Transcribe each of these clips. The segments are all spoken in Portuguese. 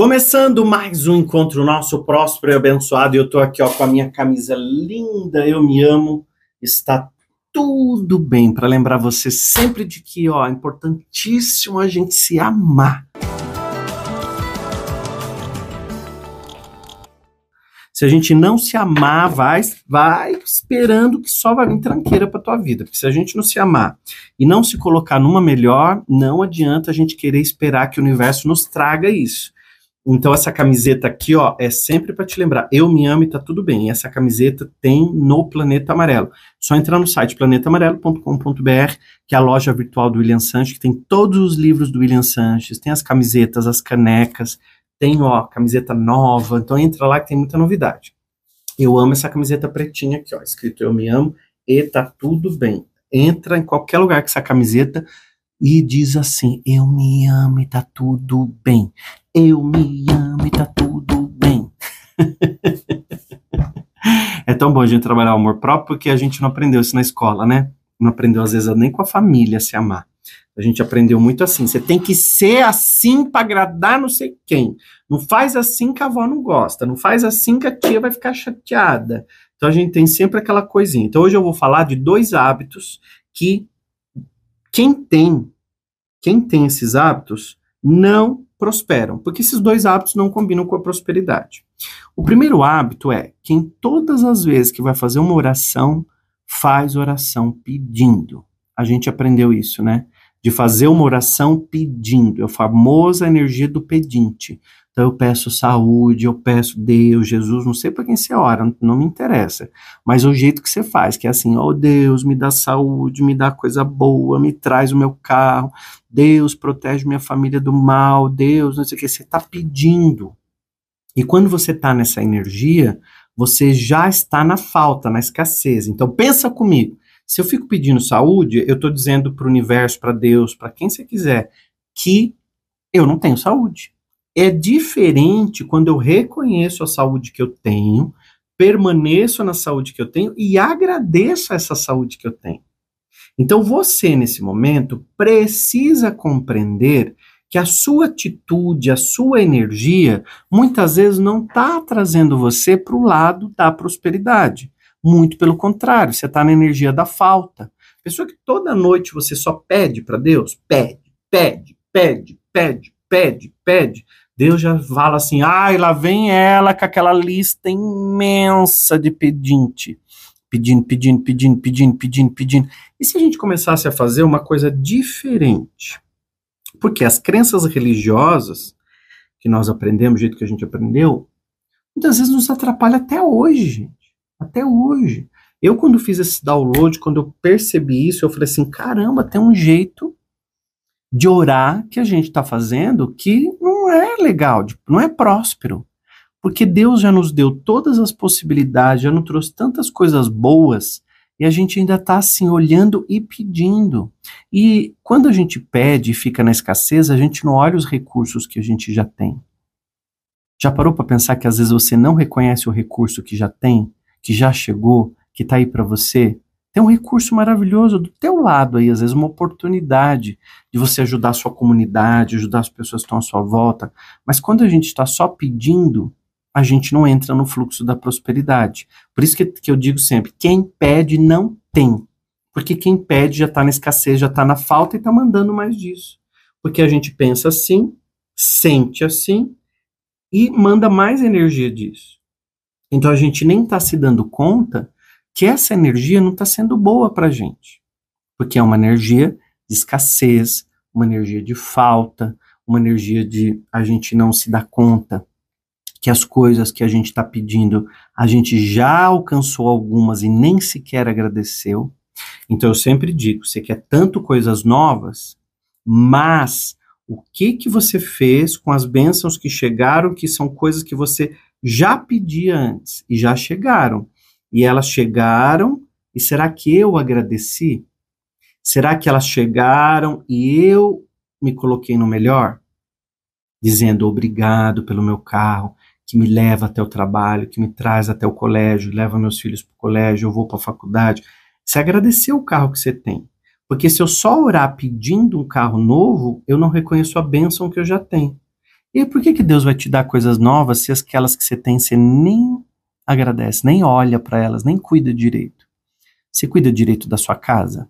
Começando mais um encontro nosso próspero e abençoado, eu tô aqui ó com a minha camisa linda, eu me amo, está tudo bem para lembrar você sempre de que ó, é importantíssimo a gente se amar. Se a gente não se amar, vai, vai esperando que só vai vir tranqueira para tua vida. Porque se a gente não se amar e não se colocar numa melhor, não adianta a gente querer esperar que o universo nos traga isso. Então essa camiseta aqui, ó, é sempre para te lembrar, eu me amo e tá tudo bem. Essa camiseta tem no Planeta Amarelo. Só entrar no site planetamarelo.com.br, que é a loja virtual do William Sanches, que tem todos os livros do William Sanches, tem as camisetas, as canecas, tem, ó, camiseta nova. Então entra lá que tem muita novidade. Eu amo essa camiseta pretinha aqui, ó, escrito eu me amo e tá tudo bem. Entra em qualquer lugar com essa camiseta e diz assim: Eu me amo e tá tudo bem. Eu me amo e tá tudo bem. é tão bom a gente trabalhar o amor próprio porque a gente não aprendeu isso na escola, né? Não aprendeu, às vezes, nem com a família a se amar. A gente aprendeu muito assim. Você tem que ser assim para agradar não sei quem. Não faz assim que a avó não gosta. Não faz assim que a tia vai ficar chateada. Então a gente tem sempre aquela coisinha. Então hoje eu vou falar de dois hábitos que quem tem, quem tem esses hábitos não prosperam, porque esses dois hábitos não combinam com a prosperidade. O primeiro hábito é quem todas as vezes que vai fazer uma oração, faz oração pedindo. A gente aprendeu isso, né? De fazer uma oração pedindo, é a famosa energia do pedinte. Então eu peço saúde, eu peço Deus, Jesus, não sei para quem você ora, não me interessa. Mas o jeito que você faz, que é assim, ó oh, Deus, me dá saúde, me dá coisa boa, me traz o meu carro, Deus protege minha família do mal, Deus, não sei o que, você está pedindo. E quando você está nessa energia, você já está na falta, na escassez. Então pensa comigo. Se eu fico pedindo saúde, eu estou dizendo para o universo, para Deus, para quem você quiser, que eu não tenho saúde. É diferente quando eu reconheço a saúde que eu tenho, permaneço na saúde que eu tenho e agradeço essa saúde que eu tenho. Então você, nesse momento, precisa compreender que a sua atitude, a sua energia, muitas vezes não está trazendo você para o lado da prosperidade. Muito pelo contrário, você está na energia da falta. Pessoa que toda noite você só pede para Deus, pede, pede, pede, pede, pede, pede. Deus já fala assim: ai, lá vem ela com aquela lista imensa de pedinte. Pedindo, pedindo, pedindo, pedindo, pedindo, pedindo. E se a gente começasse a fazer uma coisa diferente? Porque as crenças religiosas que nós aprendemos, do jeito que a gente aprendeu, muitas vezes nos atrapalha até hoje, gente. Até hoje. Eu, quando fiz esse download, quando eu percebi isso, eu falei assim: caramba, tem um jeito de orar que a gente está fazendo que não é legal, não é próspero. Porque Deus já nos deu todas as possibilidades, já nos trouxe tantas coisas boas, e a gente ainda está assim, olhando e pedindo. E quando a gente pede e fica na escassez, a gente não olha os recursos que a gente já tem. Já parou para pensar que às vezes você não reconhece o recurso que já tem, que já chegou, que está aí para você? Tem um recurso maravilhoso do teu lado aí, às vezes uma oportunidade de você ajudar a sua comunidade, ajudar as pessoas que estão à sua volta. Mas quando a gente está só pedindo, a gente não entra no fluxo da prosperidade. Por isso que, que eu digo sempre: quem pede não tem. Porque quem pede já está na escassez, já está na falta e está mandando mais disso. Porque a gente pensa assim, sente assim e manda mais energia disso. Então a gente nem está se dando conta que essa energia não está sendo boa para a gente. Porque é uma energia de escassez, uma energia de falta, uma energia de a gente não se dar conta que as coisas que a gente está pedindo, a gente já alcançou algumas e nem sequer agradeceu. Então eu sempre digo, você quer tanto coisas novas, mas o que que você fez com as bênçãos que chegaram, que são coisas que você já pedia antes e já chegaram. E elas chegaram, e será que eu agradeci? Será que elas chegaram e eu me coloquei no melhor? Dizendo obrigado pelo meu carro, que me leva até o trabalho, que me traz até o colégio, leva meus filhos para o colégio, eu vou para a faculdade. Você agradeceu o carro que você tem. Porque se eu só orar pedindo um carro novo, eu não reconheço a bênção que eu já tenho. E por que, que Deus vai te dar coisas novas se aquelas que você tem você nem agradece, nem olha para elas, nem cuida direito? Você cuida direito da sua casa?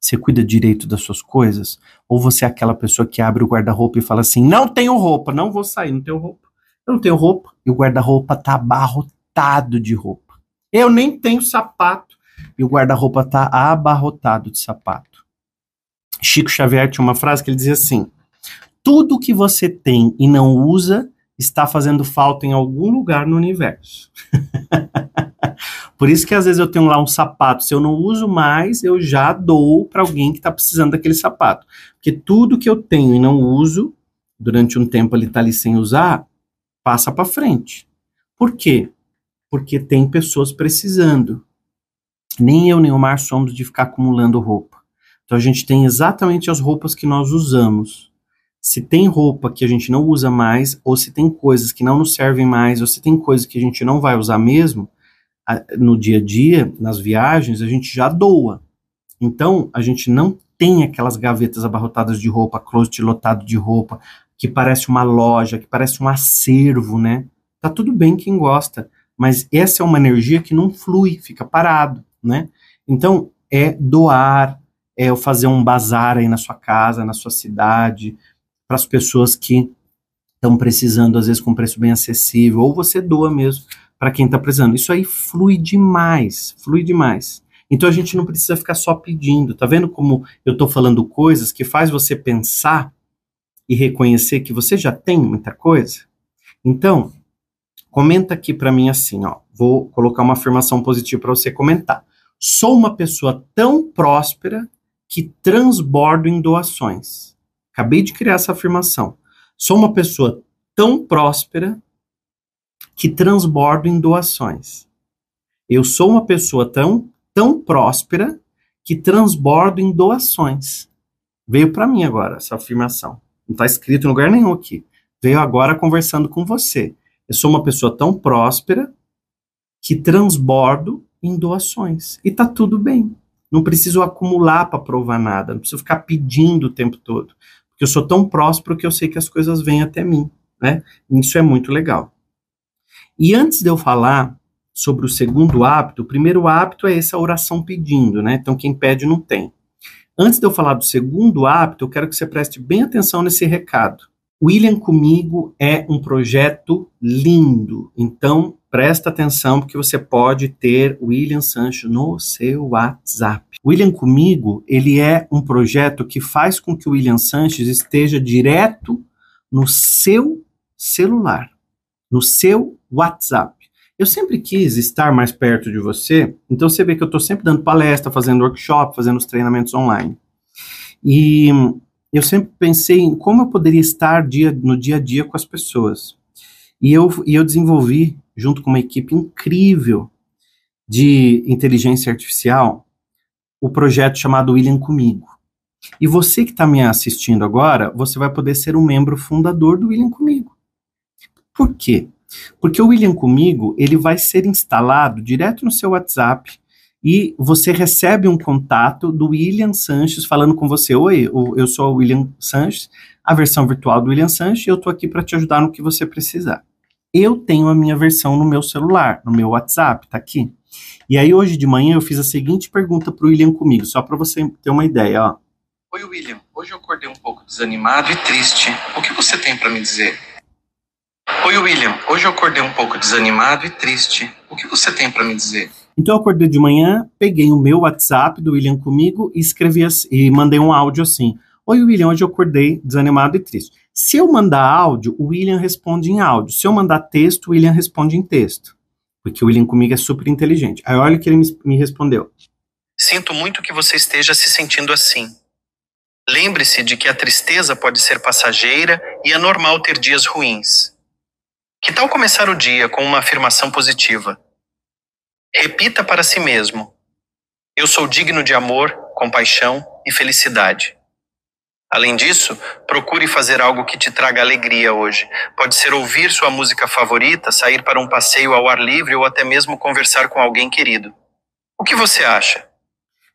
Você cuida direito das suas coisas? Ou você é aquela pessoa que abre o guarda-roupa e fala assim: não tenho roupa, não vou sair, não tenho roupa. Eu não tenho roupa e o guarda-roupa tá abarrotado de roupa. Eu nem tenho sapato e o guarda-roupa tá abarrotado de sapato. Chico Xavier tinha uma frase que ele dizia assim: tudo que você tem e não usa está fazendo falta em algum lugar no universo. Por isso que às vezes eu tenho lá um sapato, se eu não uso mais, eu já dou para alguém que está precisando daquele sapato. Porque tudo que eu tenho e não uso, durante um tempo ele está ali sem usar, passa para frente. Por quê? Porque tem pessoas precisando. Nem eu nem o Mar somos de ficar acumulando roupa. Então a gente tem exatamente as roupas que nós usamos se tem roupa que a gente não usa mais, ou se tem coisas que não nos servem mais, ou se tem coisas que a gente não vai usar mesmo, no dia a dia, nas viagens, a gente já doa. Então, a gente não tem aquelas gavetas abarrotadas de roupa, closet lotado de roupa, que parece uma loja, que parece um acervo, né? Tá tudo bem quem gosta, mas essa é uma energia que não flui, fica parado, né? Então, é doar, é fazer um bazar aí na sua casa, na sua cidade, para as pessoas que estão precisando, às vezes com preço bem acessível, ou você doa mesmo para quem está precisando. Isso aí flui demais, flui demais. Então a gente não precisa ficar só pedindo. Tá vendo como eu estou falando coisas que faz você pensar e reconhecer que você já tem muita coisa? Então, comenta aqui para mim assim, ó. Vou colocar uma afirmação positiva para você comentar. Sou uma pessoa tão próspera que transbordo em doações. Acabei de criar essa afirmação. Sou uma pessoa tão próspera que transbordo em doações. Eu sou uma pessoa tão, tão próspera que transbordo em doações. Veio para mim agora essa afirmação. Não está escrito em lugar nenhum aqui. Veio agora conversando com você. Eu sou uma pessoa tão próspera que transbordo em doações. E tá tudo bem. Não preciso acumular para provar nada. Não preciso ficar pedindo o tempo todo porque eu sou tão próspero que eu sei que as coisas vêm até mim, né? Isso é muito legal. E antes de eu falar sobre o segundo hábito, o primeiro hábito é essa oração pedindo, né? Então quem pede não tem. Antes de eu falar do segundo hábito, eu quero que você preste bem atenção nesse recado. William Comigo é um projeto lindo, então presta atenção porque você pode ter William Sancho no seu WhatsApp. William Comigo, ele é um projeto que faz com que o William Sanches esteja direto no seu celular, no seu WhatsApp. Eu sempre quis estar mais perto de você, então você vê que eu estou sempre dando palestra, fazendo workshop, fazendo os treinamentos online. E eu sempre pensei em como eu poderia estar dia, no dia a dia com as pessoas. E eu, e eu desenvolvi junto com uma equipe incrível de inteligência artificial, o projeto chamado William Comigo. E você que está me assistindo agora, você vai poder ser um membro fundador do William Comigo. Por quê? Porque o William Comigo, ele vai ser instalado direto no seu WhatsApp e você recebe um contato do William Sanches falando com você, oi, eu sou o William Sanches, a versão virtual do William Sanches, e eu estou aqui para te ajudar no que você precisar eu tenho a minha versão no meu celular, no meu WhatsApp, tá aqui. E aí hoje de manhã eu fiz a seguinte pergunta pro William comigo, só para você ter uma ideia, ó. Oi William, hoje eu acordei um pouco desanimado e triste. O que você tem para me dizer? Oi William, hoje eu acordei um pouco desanimado e triste. O que você tem para me dizer? Então eu acordei de manhã, peguei o meu WhatsApp do William comigo e escrevi assim, e mandei um áudio assim: Oi William, hoje eu acordei desanimado e triste. Se eu mandar áudio, o William responde em áudio. Se eu mandar texto, o William responde em texto. Porque o William comigo é super inteligente. Aí olha o que ele me respondeu. Sinto muito que você esteja se sentindo assim. Lembre-se de que a tristeza pode ser passageira e é normal ter dias ruins. Que tal começar o dia com uma afirmação positiva? Repita para si mesmo: Eu sou digno de amor, compaixão e felicidade. Além disso, procure fazer algo que te traga alegria hoje. Pode ser ouvir sua música favorita, sair para um passeio ao ar livre ou até mesmo conversar com alguém querido. O que você acha?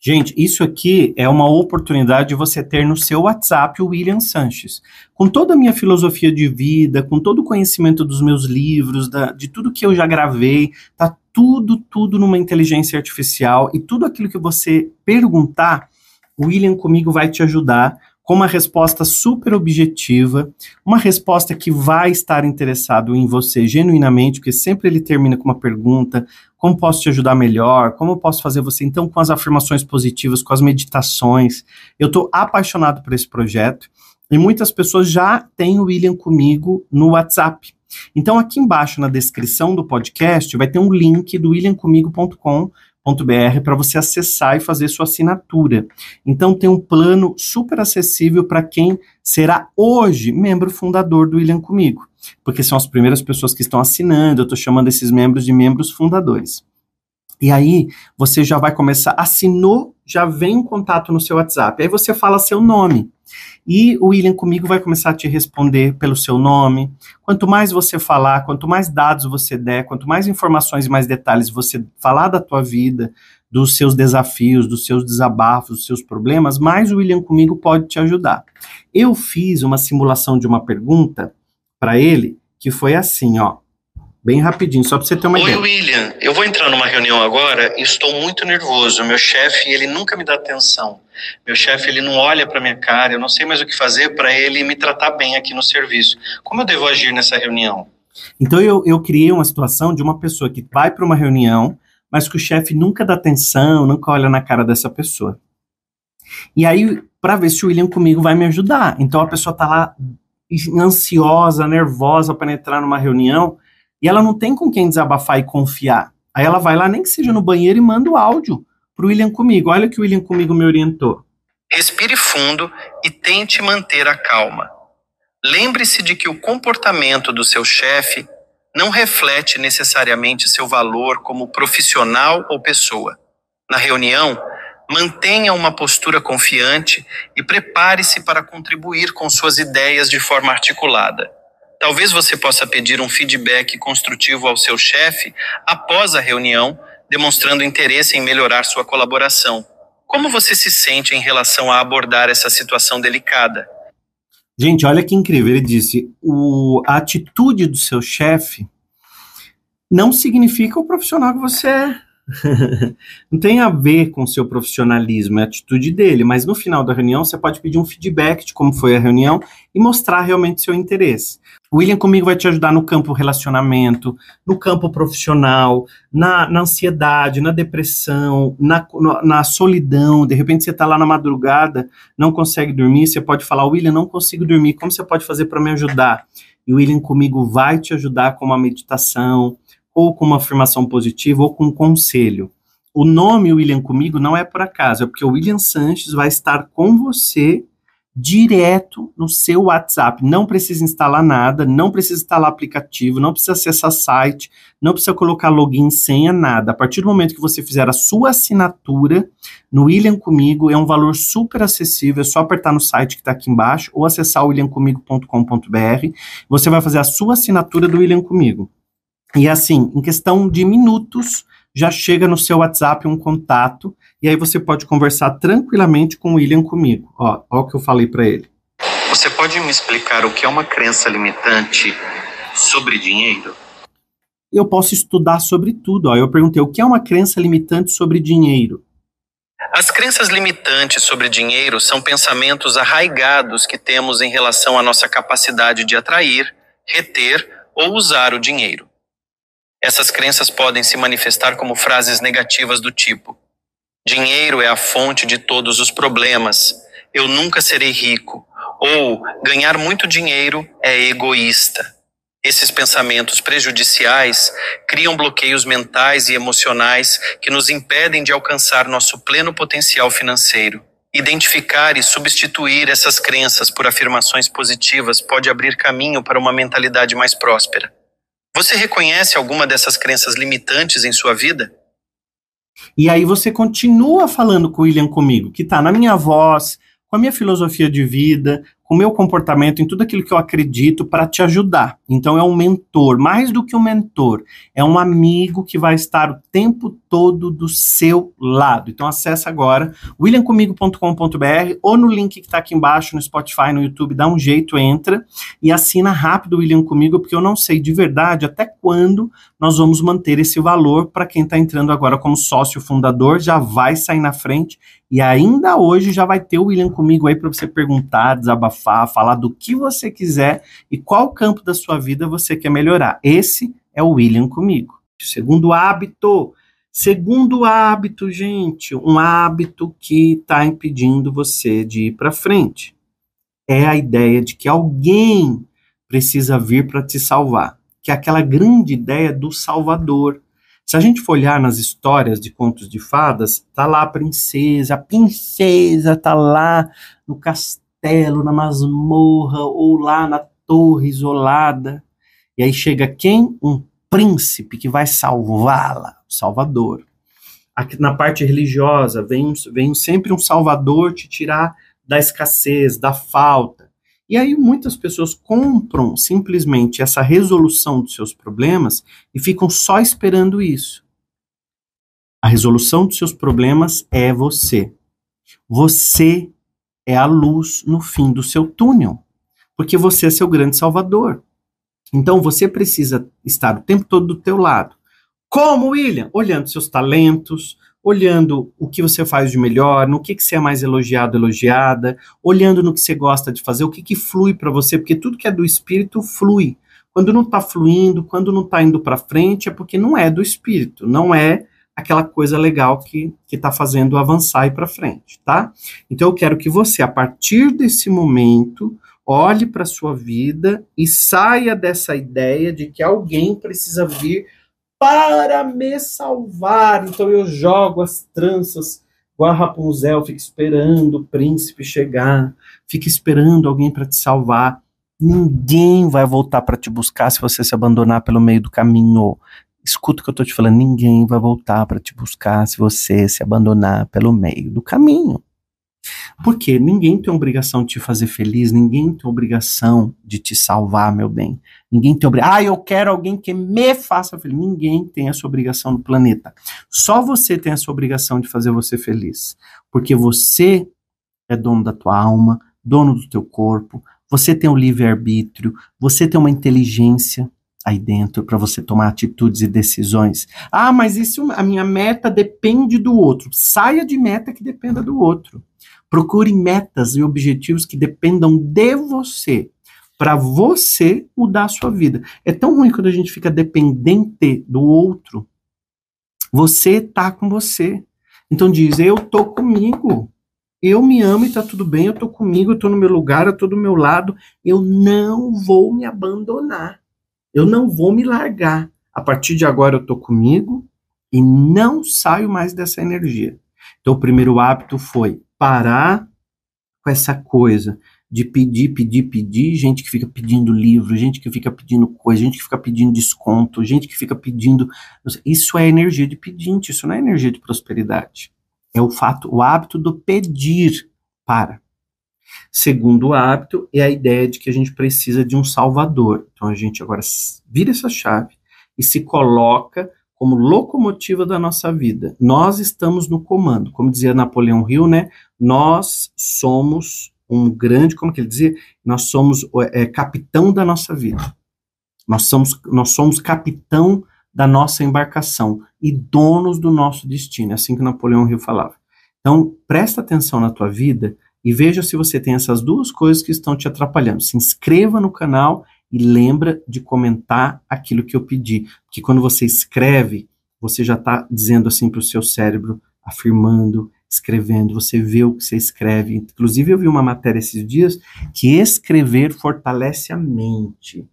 Gente, isso aqui é uma oportunidade de você ter no seu WhatsApp o William Sanches. Com toda a minha filosofia de vida, com todo o conhecimento dos meus livros, da, de tudo que eu já gravei, tá tudo, tudo numa inteligência artificial e tudo aquilo que você perguntar, o William comigo vai te ajudar com uma resposta super objetiva, uma resposta que vai estar interessado em você genuinamente, porque sempre ele termina com uma pergunta, como posso te ajudar melhor? Como posso fazer você? Então, com as afirmações positivas, com as meditações. Eu estou apaixonado por esse projeto e muitas pessoas já têm o William comigo no WhatsApp. Então, aqui embaixo na descrição do podcast vai ter um link do williamcomigo.com para você acessar e fazer sua assinatura. Então tem um plano super acessível para quem será hoje membro fundador do William Comigo, porque são as primeiras pessoas que estão assinando, eu estou chamando esses membros de membros fundadores. E aí, você já vai começar, assinou, já vem um contato no seu WhatsApp. Aí você fala seu nome. E o William comigo vai começar a te responder pelo seu nome. Quanto mais você falar, quanto mais dados você der, quanto mais informações e mais detalhes você falar da tua vida, dos seus desafios, dos seus desabafos, dos seus problemas, mais o William comigo pode te ajudar. Eu fiz uma simulação de uma pergunta para ele que foi assim, ó. Bem rapidinho, só para você ter uma Oi, ideia. Oi, William. Eu vou entrar numa reunião agora e estou muito nervoso. Meu chefe, ele nunca me dá atenção. Meu chefe, ele não olha para minha cara. Eu não sei mais o que fazer para ele me tratar bem aqui no serviço. Como eu devo agir nessa reunião? Então, eu, eu criei uma situação de uma pessoa que vai para uma reunião, mas que o chefe nunca dá atenção, nunca olha na cara dessa pessoa. E aí, para ver se o William comigo vai me ajudar. Então, a pessoa tá lá ansiosa, nervosa para entrar numa reunião e ela não tem com quem desabafar e confiar. Aí ela vai lá, nem que seja no banheiro, e manda o áudio pro William comigo. Olha que o William comigo me orientou. Respire fundo e tente manter a calma. Lembre-se de que o comportamento do seu chefe não reflete necessariamente seu valor como profissional ou pessoa. Na reunião, mantenha uma postura confiante e prepare-se para contribuir com suas ideias de forma articulada. Talvez você possa pedir um feedback construtivo ao seu chefe após a reunião, demonstrando interesse em melhorar sua colaboração. Como você se sente em relação a abordar essa situação delicada? Gente, olha que incrível. Ele disse: o, a atitude do seu chefe não significa o profissional que você é. não tem a ver com seu profissionalismo, é a atitude dele, mas no final da reunião você pode pedir um feedback de como foi a reunião e mostrar realmente seu interesse. O William comigo vai te ajudar no campo relacionamento, no campo profissional, na, na ansiedade, na depressão, na, na solidão. De repente você está lá na madrugada, não consegue dormir, você pode falar, William, não consigo dormir, como você pode fazer para me ajudar? E o William comigo vai te ajudar com uma meditação, ou com uma afirmação positiva, ou com um conselho. O nome William comigo não é por acaso, é porque o William Sanches vai estar com você direto no seu WhatsApp. Não precisa instalar nada, não precisa instalar aplicativo, não precisa acessar site, não precisa colocar login, senha, nada. A partir do momento que você fizer a sua assinatura no William Comigo, é um valor super acessível, é só apertar no site que está aqui embaixo ou acessar o williamcomigo.com.br. Você vai fazer a sua assinatura do William Comigo. E assim, em questão de minutos, já chega no seu WhatsApp um contato, e aí você pode conversar tranquilamente com o William comigo. Ó, ó o que eu falei para ele. Você pode me explicar o que é uma crença limitante sobre dinheiro? Eu posso estudar sobre tudo. Ó. Eu perguntei o que é uma crença limitante sobre dinheiro. As crenças limitantes sobre dinheiro são pensamentos arraigados que temos em relação à nossa capacidade de atrair, reter ou usar o dinheiro. Essas crenças podem se manifestar como frases negativas do tipo: dinheiro é a fonte de todos os problemas, eu nunca serei rico, ou ganhar muito dinheiro é egoísta. Esses pensamentos prejudiciais criam bloqueios mentais e emocionais que nos impedem de alcançar nosso pleno potencial financeiro. Identificar e substituir essas crenças por afirmações positivas pode abrir caminho para uma mentalidade mais próspera. Você reconhece alguma dessas crenças limitantes em sua vida? E aí você continua falando com o William comigo, que está na minha voz, com a minha filosofia de vida, com o meu comportamento, em tudo aquilo que eu acredito para te ajudar. Então é um mentor, mais do que um mentor, é um amigo que vai estar o tempo todo do seu lado. Então acessa agora williamcomigo.com.br ou no link que está aqui embaixo no Spotify, no YouTube, dá um jeito, entra e assina rápido o William Comigo, porque eu não sei de verdade até quando nós vamos manter esse valor para quem está entrando agora como sócio fundador, já vai sair na frente e ainda hoje já vai ter o William comigo aí para você perguntar, desabafar, falar do que você quiser e qual campo da sua vida você quer melhorar. Esse é o William comigo. Segundo hábito. Segundo hábito, gente, um hábito que está impedindo você de ir para frente. É a ideia de que alguém precisa vir para te salvar. Que é aquela grande ideia do Salvador se a gente for olhar nas histórias de contos de fadas, tá lá a princesa, a princesa tá lá no castelo, na masmorra, ou lá na torre isolada. E aí chega quem? Um príncipe que vai salvá-la, o Salvador. Aqui na parte religiosa, vem, vem sempre um Salvador te tirar da escassez, da falta. E aí muitas pessoas compram simplesmente essa resolução dos seus problemas e ficam só esperando isso. A resolução dos seus problemas é você. Você é a luz no fim do seu túnel, porque você é seu grande salvador. Então você precisa estar o tempo todo do teu lado. Como, William? Olhando seus talentos, olhando o que você faz de melhor, no que, que você é mais elogiado, elogiada, olhando no que você gosta de fazer, o que, que flui para você, porque tudo que é do espírito flui. Quando não está fluindo, quando não está indo para frente, é porque não é do espírito, não é aquela coisa legal que está fazendo avançar e para frente, tá? Então eu quero que você, a partir desse momento, olhe para sua vida e saia dessa ideia de que alguém precisa vir para me salvar. Então eu jogo as tranças, igual a Rapunzel, fica esperando o príncipe chegar, fica esperando alguém para te salvar. Ninguém vai voltar para te buscar se você se abandonar pelo meio do caminho. Escuta o que eu estou te falando, ninguém vai voltar para te buscar se você se abandonar pelo meio do caminho. Porque ninguém tem obrigação de te fazer feliz, ninguém tem obrigação de te salvar, meu bem. Ninguém tem obrigação. Ah, eu quero alguém que me faça feliz. Ninguém tem essa obrigação no planeta. Só você tem essa obrigação de fazer você feliz. Porque você é dono da tua alma, dono do teu corpo, você tem um livre-arbítrio, você tem uma inteligência aí dentro para você tomar atitudes e decisões. Ah, mas isso a minha meta depende do outro. Saia de meta que dependa do outro. Procure metas e objetivos que dependam de você, para você mudar a sua vida. É tão ruim quando a gente fica dependente do outro. Você tá com você. Então diz: "Eu tô comigo. Eu me amo e tá tudo bem, eu tô comigo, eu tô no meu lugar, eu tô do meu lado, eu não vou me abandonar. Eu não vou me largar. A partir de agora eu tô comigo e não saio mais dessa energia. Então o primeiro hábito foi parar com essa coisa de pedir, pedir, pedir, gente que fica pedindo livro, gente que fica pedindo coisa, gente que fica pedindo desconto, gente que fica pedindo. Isso é energia de pedinte, isso não é energia de prosperidade. É o fato, o hábito do pedir para. Segundo hábito é a ideia de que a gente precisa de um salvador. Então a gente agora vira essa chave e se coloca como locomotiva da nossa vida. Nós estamos no comando, como dizia Napoleão Hill, né? Nós somos um grande, como que ele dizia? Nós somos é, capitão da nossa vida. Nós somos, nós somos capitão da nossa embarcação e donos do nosso destino, é assim que Napoleão Hill falava. Então, presta atenção na tua vida e veja se você tem essas duas coisas que estão te atrapalhando. Se inscreva no canal e lembra de comentar aquilo que eu pedi. Porque quando você escreve, você já está dizendo assim para o seu cérebro, afirmando, escrevendo, você vê o que você escreve. Inclusive, eu vi uma matéria esses dias que escrever fortalece a mente.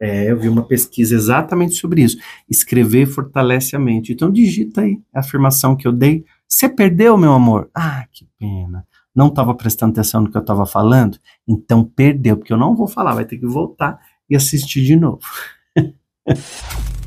É, eu vi uma pesquisa exatamente sobre isso. Escrever fortalece a mente. Então, digita aí a afirmação que eu dei. Você perdeu, meu amor? Ah, que pena. Não estava prestando atenção no que eu estava falando? Então, perdeu, porque eu não vou falar, vai ter que voltar e assistir de novo.